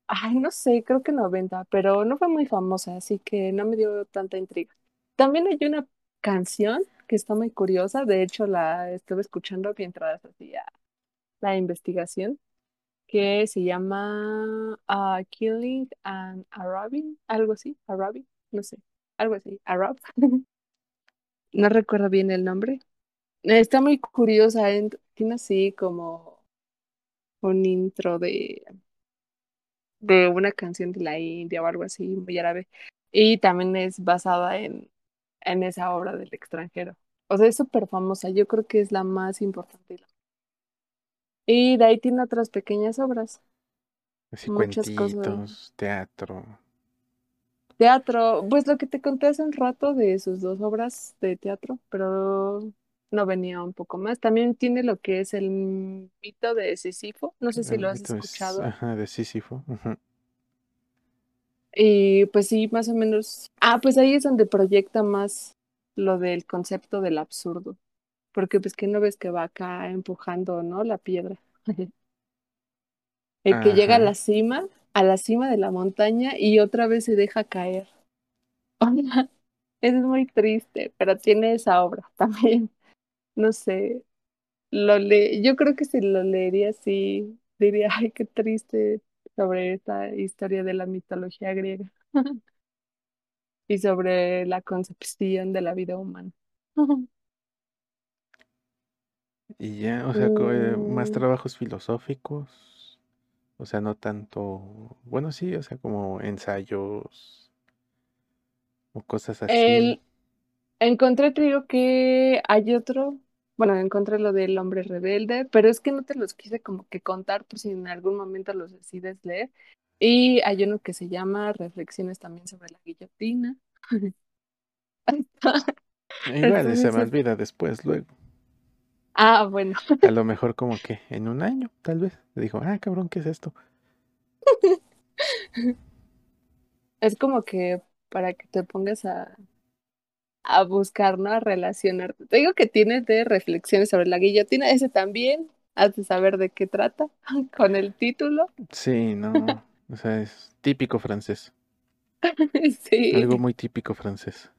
Ay, no sé, creo que 90, pero no fue muy famosa, así que no me dio tanta intriga. También hay una canción que está muy curiosa, de hecho la estuve escuchando mientras hacía la investigación, que se llama ah, Killing an Arabian, algo así, Arabian, no sé, algo así, Arab, no recuerdo bien el nombre. Está muy curiosa, en- tiene así como un intro de de una canción de la India o algo así, muy árabe. Y también es basada en, en esa obra del extranjero. O sea, es súper famosa. Yo creo que es la más importante. Y de ahí tiene otras pequeñas obras, Así muchas cosas. teatro. Teatro, pues lo que te conté hace un rato de sus dos obras de teatro, pero no venía un poco más. También tiene lo que es el mito de Sísifo, no sé si El lo has es, escuchado. ajá, de Sísifo. ujú. Y pues sí, más o menos. Ah, pues ahí es donde proyecta más lo del concepto del absurdo. Porque pues que no ves que va acá empujando, ¿no? La piedra. El que llega a la cima, a la cima de la montaña y otra vez se deja caer. Es muy triste, pero tiene esa obra también. No sé, lo le yo creo que si lo leería así, diría, ay, qué triste sobre esta historia de la mitología griega. y sobre la concepción de la vida humana. Y ya, o sea, eh, más Mm, trabajos filosóficos. O sea, no tanto. Bueno, sí, o sea, como ensayos o cosas así. el, encontré, te digo que hay otro, bueno, encontré lo del hombre rebelde, pero es que no te los quise como que contar por si en algún momento los decides leer. Y hay uno que se llama Reflexiones también sobre la guillotina. Igual se me olvida después, luego. ah, bueno, A lo mejor como que en un año, tal vez. Dijo, ah, cabrón, ¿qué es esto? es como que para que te pongas a, a buscar, ¿no? A relacionarte. Te digo que tienes de reflexiones sobre la guillotina, ese también, has de saber de qué trata con el título. Sí, no. O sea, es típico francés. Sí, Algo muy típico francés.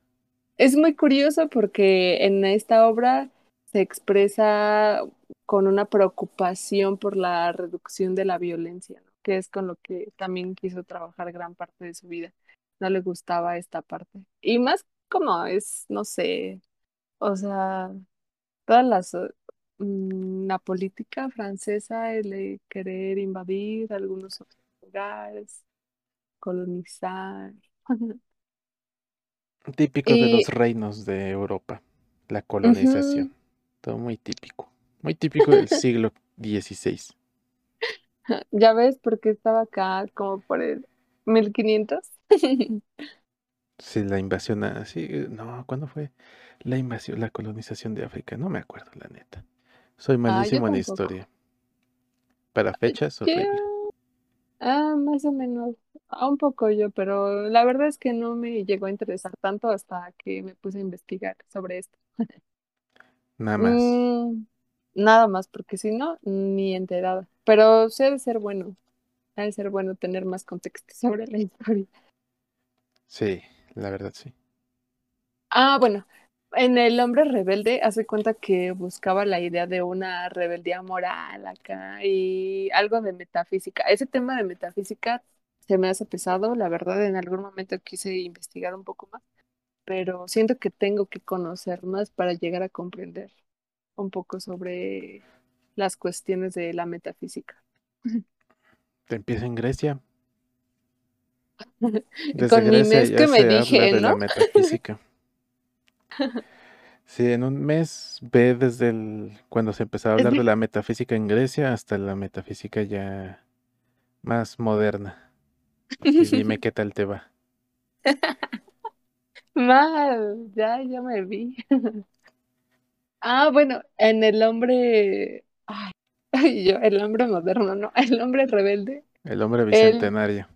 es muy curioso porque en esta obra se expresa con una preocupación por la reducción de la violencia, ¿no? Que es con lo que también quiso trabajar gran parte de su vida. No le gustaba esta parte. Y más como es, no sé, o sea, todas las, eh, mm, la política francesa, el de querer invadir algunos otros lugares, colonizar. Típico de los reinos de Europa, la colonización. Todo muy típico. Muy típico del siglo XVI. ya ves por qué estaba acá como por el 1500. Sí, la invasión a... Sí, eh, no, ¿cuándo fue la invasión, la colonización de África? No me acuerdo, la neta. Soy Ah, yo malísimo en tampoco. historia. Para fechas, horrible. Yo, ah, más o menos, ah, un poco yo, pero la verdad es que no me llegó a interesar tanto hasta que me puse a investigar sobre esto. Nada más. Mm, nada más, porque si no, ni enterada. Pero sí ha de ser bueno, ha de ser bueno tener más contexto sobre la historia. Sí, la verdad sí. Ah, bueno, en El hombre rebelde hace cuenta que buscaba la idea de una rebeldía moral acá y algo de metafísica. Ese tema de metafísica se me hace pesado, la verdad, en algún momento quise investigar un poco más, pero siento que tengo que conocer más para llegar a comprender un poco sobre las cuestiones de la metafísica. Te empieza en Grecia. Desde Con mi mes que me dije, de la ¿no? metafísica. Sí, en un mes ve desde el, cuando se empezó a hablar de la metafísica en Grecia hasta la metafísica ya más moderna. Y dime qué tal te va. Mal, ya, ya me vi. Ah, bueno, en el hombre, ay, yo, el hombre moderno, ¿no? El hombre rebelde, El hombre bicentenario. el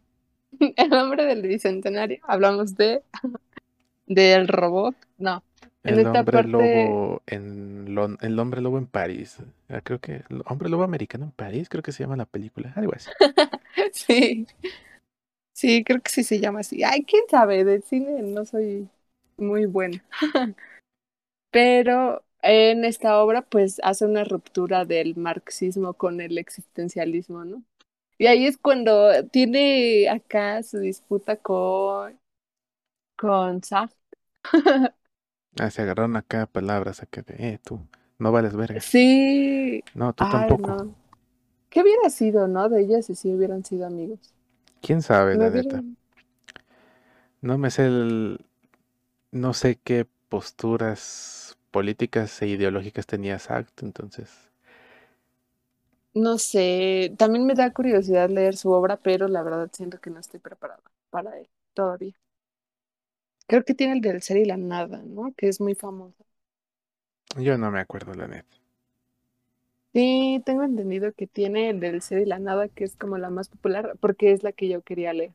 hombre del bicentenario, hablamos de, del robot, no, en El esta hombre parte, lobo en Lon- el hombre lobo en París. Ah, creo que el hombre lobo americano en París, creo que se llama la película, algo así. sí, sí, creo que sí se llama así. Ay, quién sabe, de cine no soy muy buena, pero en esta obra pues hace una ruptura del marxismo con el existencialismo, ¿no? Y ahí es cuando tiene acá su disputa con, con. Ah, se agarraron acá palabras acá de, eh, tú, no vales verga. Sí, No, tú ay, tampoco. no. ¿Qué hubiera sido, no? De ellas si sí hubieran sido amigos. ¿Quién sabe, la neta? No me sé el, no sé qué posturas políticas e ideológicas tenía Sartre, entonces, No sé, también me da curiosidad leer su obra, pero la verdad siento que no estoy preparada para él todavía. Creo que tiene el del ser y la nada, ¿no? Que es muy famoso. yo no me acuerdo, la neta. Sí, tengo entendido que tiene el del ser y la nada, que es como la más popular, porque es la que yo quería leer.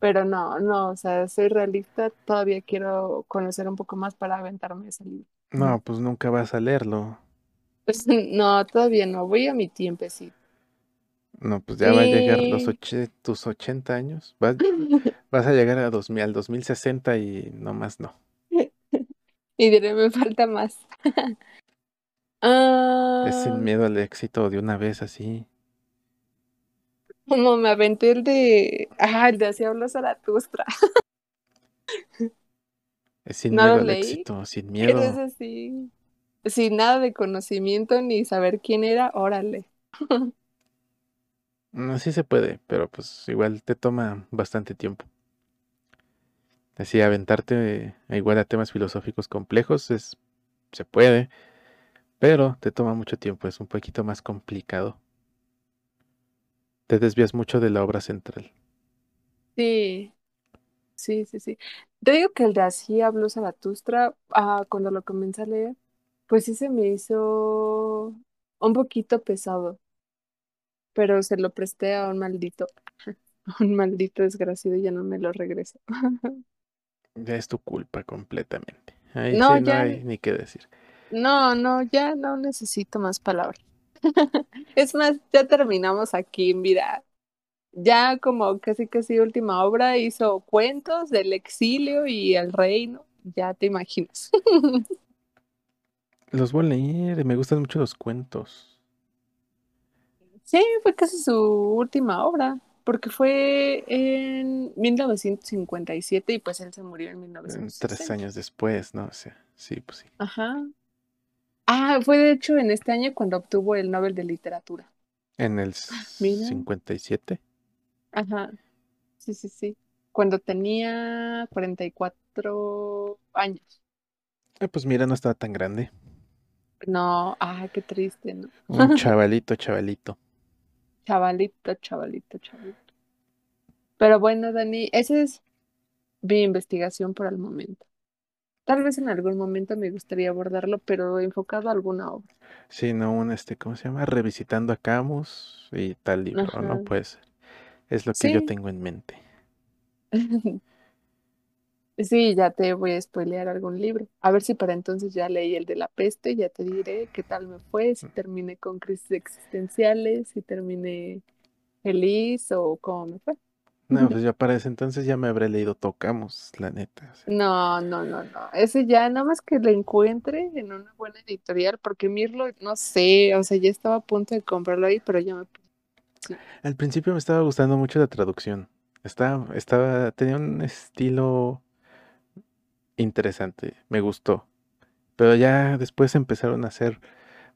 Pero no, no, o sea, soy realista, todavía quiero conocer un poco más para aventarme ese libro. No, pues nunca vas a leerlo. Pues, no, todavía no, voy a mi tiempecito. No, pues ya va a llegar los Y... oche- tus 80 años. Vas, vas a llegar a 2000, al 2060 y no más no. y diré, me falta más. Es sin Ah, miedo al éxito de una vez así. como me aventé el de, ah, el de Así habló Zaratustra. Es sin No miedo lo al leí, éxito, sin pero es miedo. Así, sin nada de conocimiento ni saber quién era, órale. No, sí se puede, pero pues igual te toma bastante tiempo. Así aventarte eh, igual a temas filosóficos complejos es, se puede, pero te toma mucho tiempo, es un poquito más complicado. Te desvías mucho de la obra central. Sí, sí, sí, sí. Te digo que el de Así habló Zaratustra, ah, cuando lo comencé a leer, pues sí se me hizo un poquito pesado, pero se lo presté a un maldito, a un maldito desgraciado y ya no me lo regreso. Ya es tu culpa completamente. Ahí No, sí no ya, hay ni qué decir. no, no, ya no necesito más palabras. Es más, ya terminamos aquí, mira, ya como casi casi última obra hizo cuentos del exilio y el reino, ya te imaginas. Los voy a leer, me gustan mucho los cuentos. Sí, fue casi su última obra, porque fue en 1957 y pues él se murió en eh, Tres 1960. años después, ¿no? O sea, sí, pues sí. Ajá. Ah, fue de hecho en este año cuando obtuvo el Nobel de Literatura. En el Mira. 57. Ajá. Sí, sí, sí. cuando tenía 44 años. Ah, pues mira, no estaba tan grande. No, ah, qué triste, ¿no? Un chavalito, chavalito. Chavalito, chavalito, chavalito. Pero bueno, Dani, esa es mi investigación por el momento. Tal vez en algún momento me gustaría abordarlo, pero enfocado a alguna obra. Sí, no, un este, ¿cómo se llama? Revisitando a Camus y tal libro, ¿no? Pues es lo que yo tengo en mente. sí, ya te voy a spoilear algún libro. A ver si para entonces ya leí el de la peste, ya te diré qué tal me fue, si terminé con crisis existenciales, si terminé feliz o cómo me fue. No, pues ya para ese entonces ya me habré leído Tocamos, la neta. No, no, no, no. Ese ya nada más que lo encuentre en una buena editorial, porque Mirlo, no sé, o sea, ya estaba a punto de comprarlo ahí, pero ya me sí. Al principio me estaba gustando mucho la traducción. Estaba, estaba, tenía un estilo interesante, me gustó. Pero ya después empezaron a hacer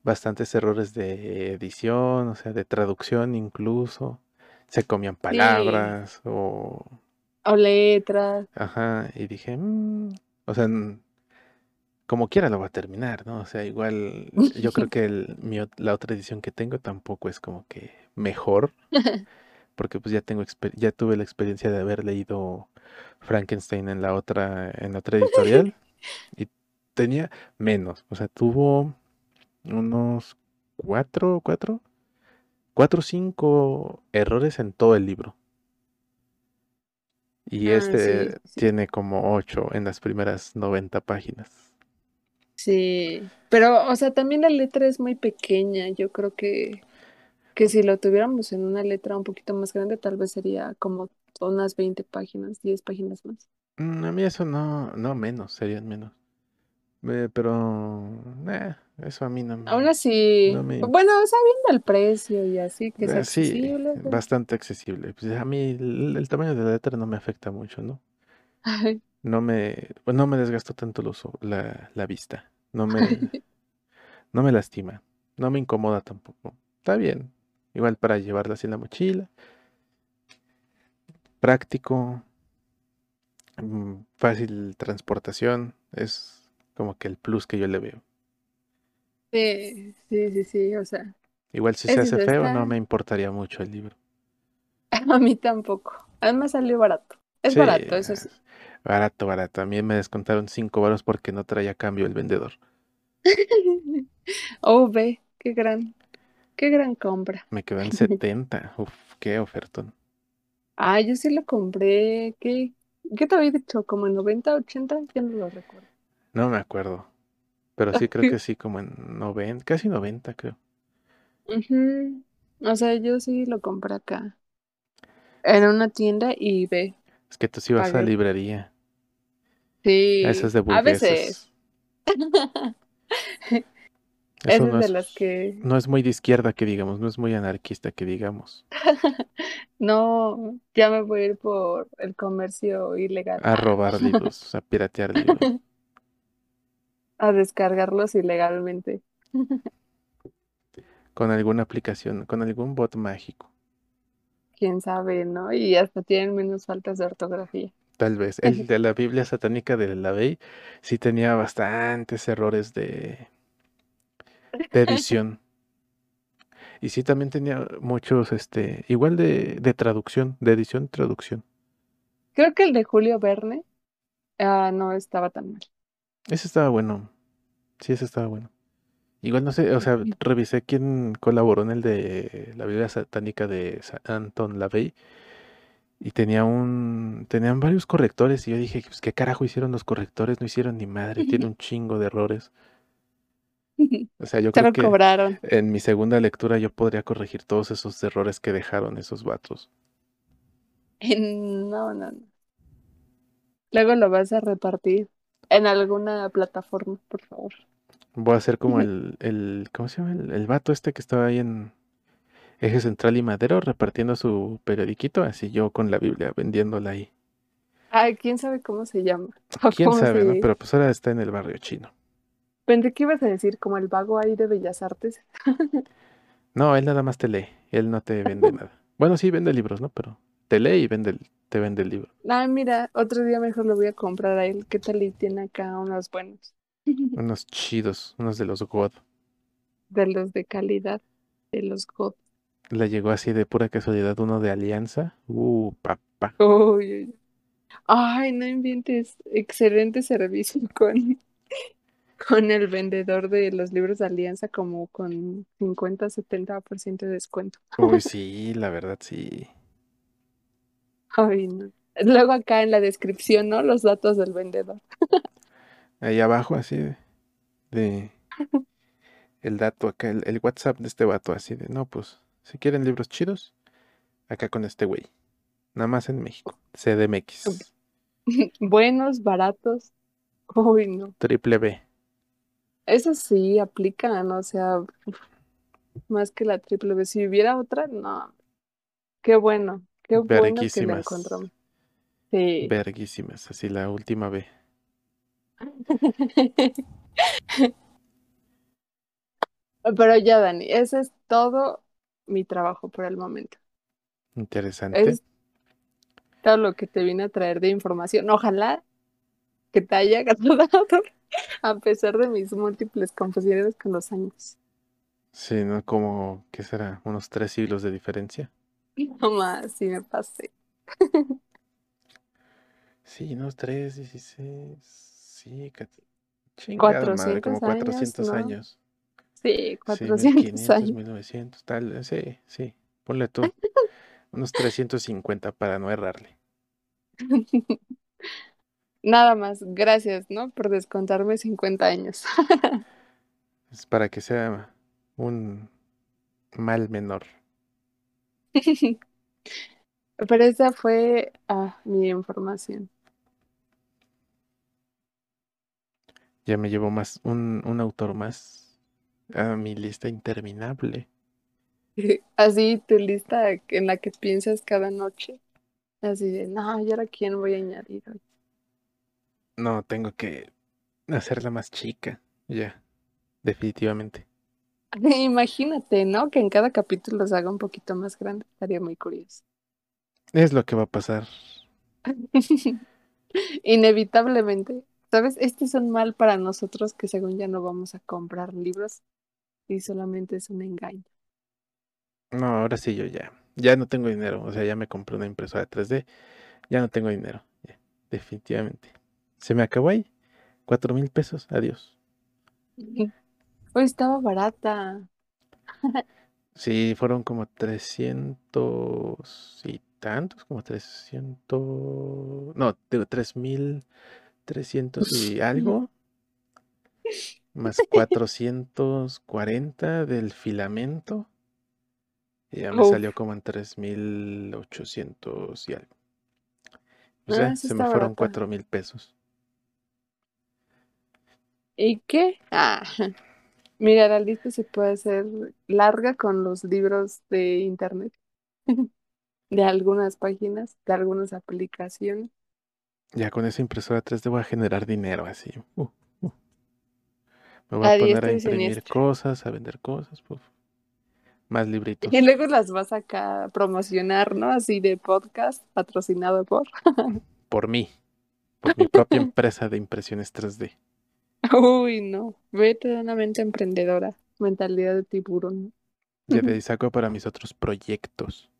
bastantes errores de edición, o sea, de traducción incluso. Se comían Sí, palabras o... o letras. Ajá, y dije, "Mm", o sea, como quiera lo va a terminar, ¿no? O sea, igual yo creo que el- mi la otra edición que tengo tampoco es como que mejor, porque pues ya tengo ya tuve la experiencia de haber leído Frankenstein en la otra en la otra editorial y tenía menos, o sea, tuvo unos cuatro, cuatro, cuatro o cinco errores en todo el libro. Y Ah, sí, este sí, tiene como ocho en las primeras 90 páginas. sí. Pero, o sea, también la letra es muy pequeña. Yo creo que, que si lo tuviéramos en una letra un poquito más grande, tal vez sería como unas 20 páginas, 10 páginas más. Mm, A mí eso no, no menos, serían menos. Eh, pero, eh, eso a mí no, Aún m- así, no me... bueno, sabiendo el precio y así, que es eh, sí, accesible, pues. bastante accesible. Pues a mí el, el tamaño de la letra no me afecta mucho, ¿no? Ay, No me, pues, no me desgasto tanto los, la, la vista. No me, no me lastima. No me incomoda tampoco. Está bien. Igual para llevarla así en la mochila. Práctico. mm, Fácil transportación. Es como que el plus que yo le veo. Sí, sí, sí, sí, o sea, Igual si se hace feo, no me importaría mucho el libro. A mí tampoco. Además salió barato. Es Sí, barato, eso sí. barato, barato. A mí me descontaron 5 varos porque no traía cambio el vendedor. Oh, ve, qué gran, qué gran compra. Me quedó en 70. Uf, qué ofertón. Ah, yo sí lo compré. ¿Qué, qué te había dicho? ¿Como en 90, 80? Ya no lo recuerdo. No me acuerdo. Pero sí creo que sí, como en 90, casi 90 creo. Ujú. O sea, yo sí lo compré acá. En una tienda y ve, Es que tú sí vas a pagué. librería. Sí, Esas de a veces. Eso no de es, las que no es muy de izquierda que digamos, no es muy anarquista que digamos. no, ya me voy a ir por el comercio ilegal. A robar libros, a piratear libros. a descargarlos ilegalmente. Con alguna aplicación, con algún bot mágico. Quién sabe, ¿no? Y hasta tienen menos faltas de ortografía. Tal vez. El de la Biblia satánica de la Bey sí tenía bastantes errores de, de edición. Y sí también tenía muchos, este, igual de, de traducción, de edición traducción. Creo que el de Julio Verne, ah, no estaba tan mal. Ese estaba bueno. Sí, ese estaba bueno. Igual no sé, o sea, revisé quién colaboró en el de la Biblia satánica de Anton LaVey y tenía un, tenían varios correctores y yo dije, pues qué carajo hicieron los correctores, no hicieron ni madre, tiene un chingo de errores. O sea, yo creo que cobraron. en mi segunda lectura yo podría corregir todos esos errores que dejaron esos vatos. No, no, no. Luego lo vas a repartir en alguna plataforma, por favor. Voy a hacer como el, el, ¿cómo se llama? El, el vato este que estaba ahí en Eje Central y Madero repartiendo su periodiquito, así yo con la Biblia vendiéndola ahí. Ay, quién sabe cómo se llama. ¿Quién cómo sabe, no? Pero pues ahora está en el barrio chino. Pensé que ibas a decir como el vago ahí de Bellas Artes. No, él nada más te lee, él no te vende nada. Bueno, sí, vende libros, ¿no? Pero te lee y vende, el- te vende el libro. Ah, mira, otro día mejor lo voy a comprar a él. ¿Qué tal y tiene acá unos buenos? Unos chidos, unos de los God. De los de calidad, de los God. Le llegó así de pura casualidad uno de Alianza. Uh, papá. Uy, uy. Ay, no inventes. Excelente servicio con, con el vendedor de los libros de Alianza, como con 50-70% de descuento. Uy, sí, la verdad, sí. Ay, no. Luego acá en la descripción, ¿no? Los datos del vendedor. Ahí abajo, así de, de el dato acá, el, el WhatsApp de este vato, así de, no, pues, si quieren libros chidos, acá con este güey. Nada más en México. CDMX. Buenos, baratos. Uy, no. Triple B. Eso sí aplica, ¿no? O sea, más que la triple B. Si hubiera otra, no. Qué bueno. Qué bueno que la encontramos. Sí. Verguísimas, así la última B. Pero ya, Dani, ese es todo mi trabajo por el momento. Interesante. Es todo lo que te vine a traer de información. Ojalá que te haya agradado, a pesar de mis múltiples confusiones con los años. Sí, ¿no? Como, ¿qué será? Unos tres siglos de diferencia. No más, sí me pasé. Sí, unos tres, dieciséis. Sí, chingada madre, como 400 400 años, ¿no? años. Sí, Sí, 400 1500, años. 1900, tal. Sí, sí. Ponle tú. Unos 350 para no errarle. Nada más, gracias, ¿no? Por descontarme 50 años. Es para que sea un mal menor. Pero esa fue ah, mi información. Ya me llevo más, un, un autor más a mi lista interminable. Así tu lista en la que piensas cada noche. Así de, no, ¿y ahora quién voy a añadir hoy? No, tengo que hacerla más chica. Ya, definitivamente. Imagínate, ¿no? Que en cada capítulo los haga un poquito más grande. Estaría muy curioso. Es lo que va a pasar. Inevitablemente. ¿Sabes? Este es un mal para nosotros que según ya no vamos a comprar libros y solamente es un engaño. No, ahora sí yo ya. Ya no tengo dinero. O sea, ya me compré una impresora 3D. Ya no tengo dinero. ya, definitivamente. Se me acabó ahí. Cuatro mil pesos. Adiós. Hoy estaba barata. Sí, fueron como 300 y tantos, como 300, no, digo 3300 y algo, más 440 del filamento, y ya me Uf. salió como en 3800 y algo. O Ah, sea, sí se me fueron barata. 4000 pesos. ¿Y qué? Ah, mira, la lista se puede hacer larga con los libros de internet, de algunas páginas, de algunas aplicaciones. Ya con esa impresora 3D voy a generar dinero así. uh, uh. Me voy A a poner a imprimir cosas, a vender cosas, puf. Más libritos. Y luego las vas acá a promocionar, ¿no? Así de podcast patrocinado por. por mí, por mi propia empresa de impresiones 3D. Uy, no. Vete de una mente emprendedora, mentalidad de tiburón. Y de ahí saco para mis otros proyectos.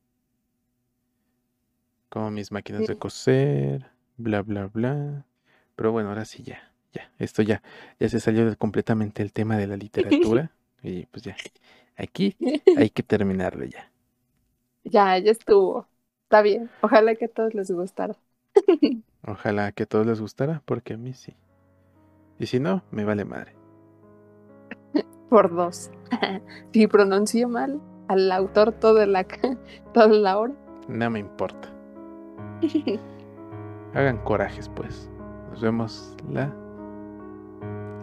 Como mis máquinas de coser, bla, bla, bla. Pero bueno, ahora sí ya, ya. Esto ya, ya se salió completamente el tema de la literatura. Y pues ya, aquí hay que terminarlo ya. Ya, ya estuvo. Está bien. Ojalá que a todos les gustara. Ojalá que a todos les gustara, porque a mí sí. Y si no, me vale madre. Por dos. Si pronuncio mal al autor toda la, toda la hora. No me importa. Hagan corajes, pues. Nos vemos la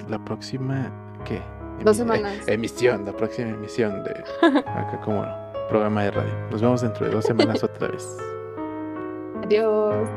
la próxima ¿qué? Dos Emi- eh, semanas. emisión, la próxima emisión de acá como programa de radio. Nos vemos dentro de dos semanas otra vez. Adiós.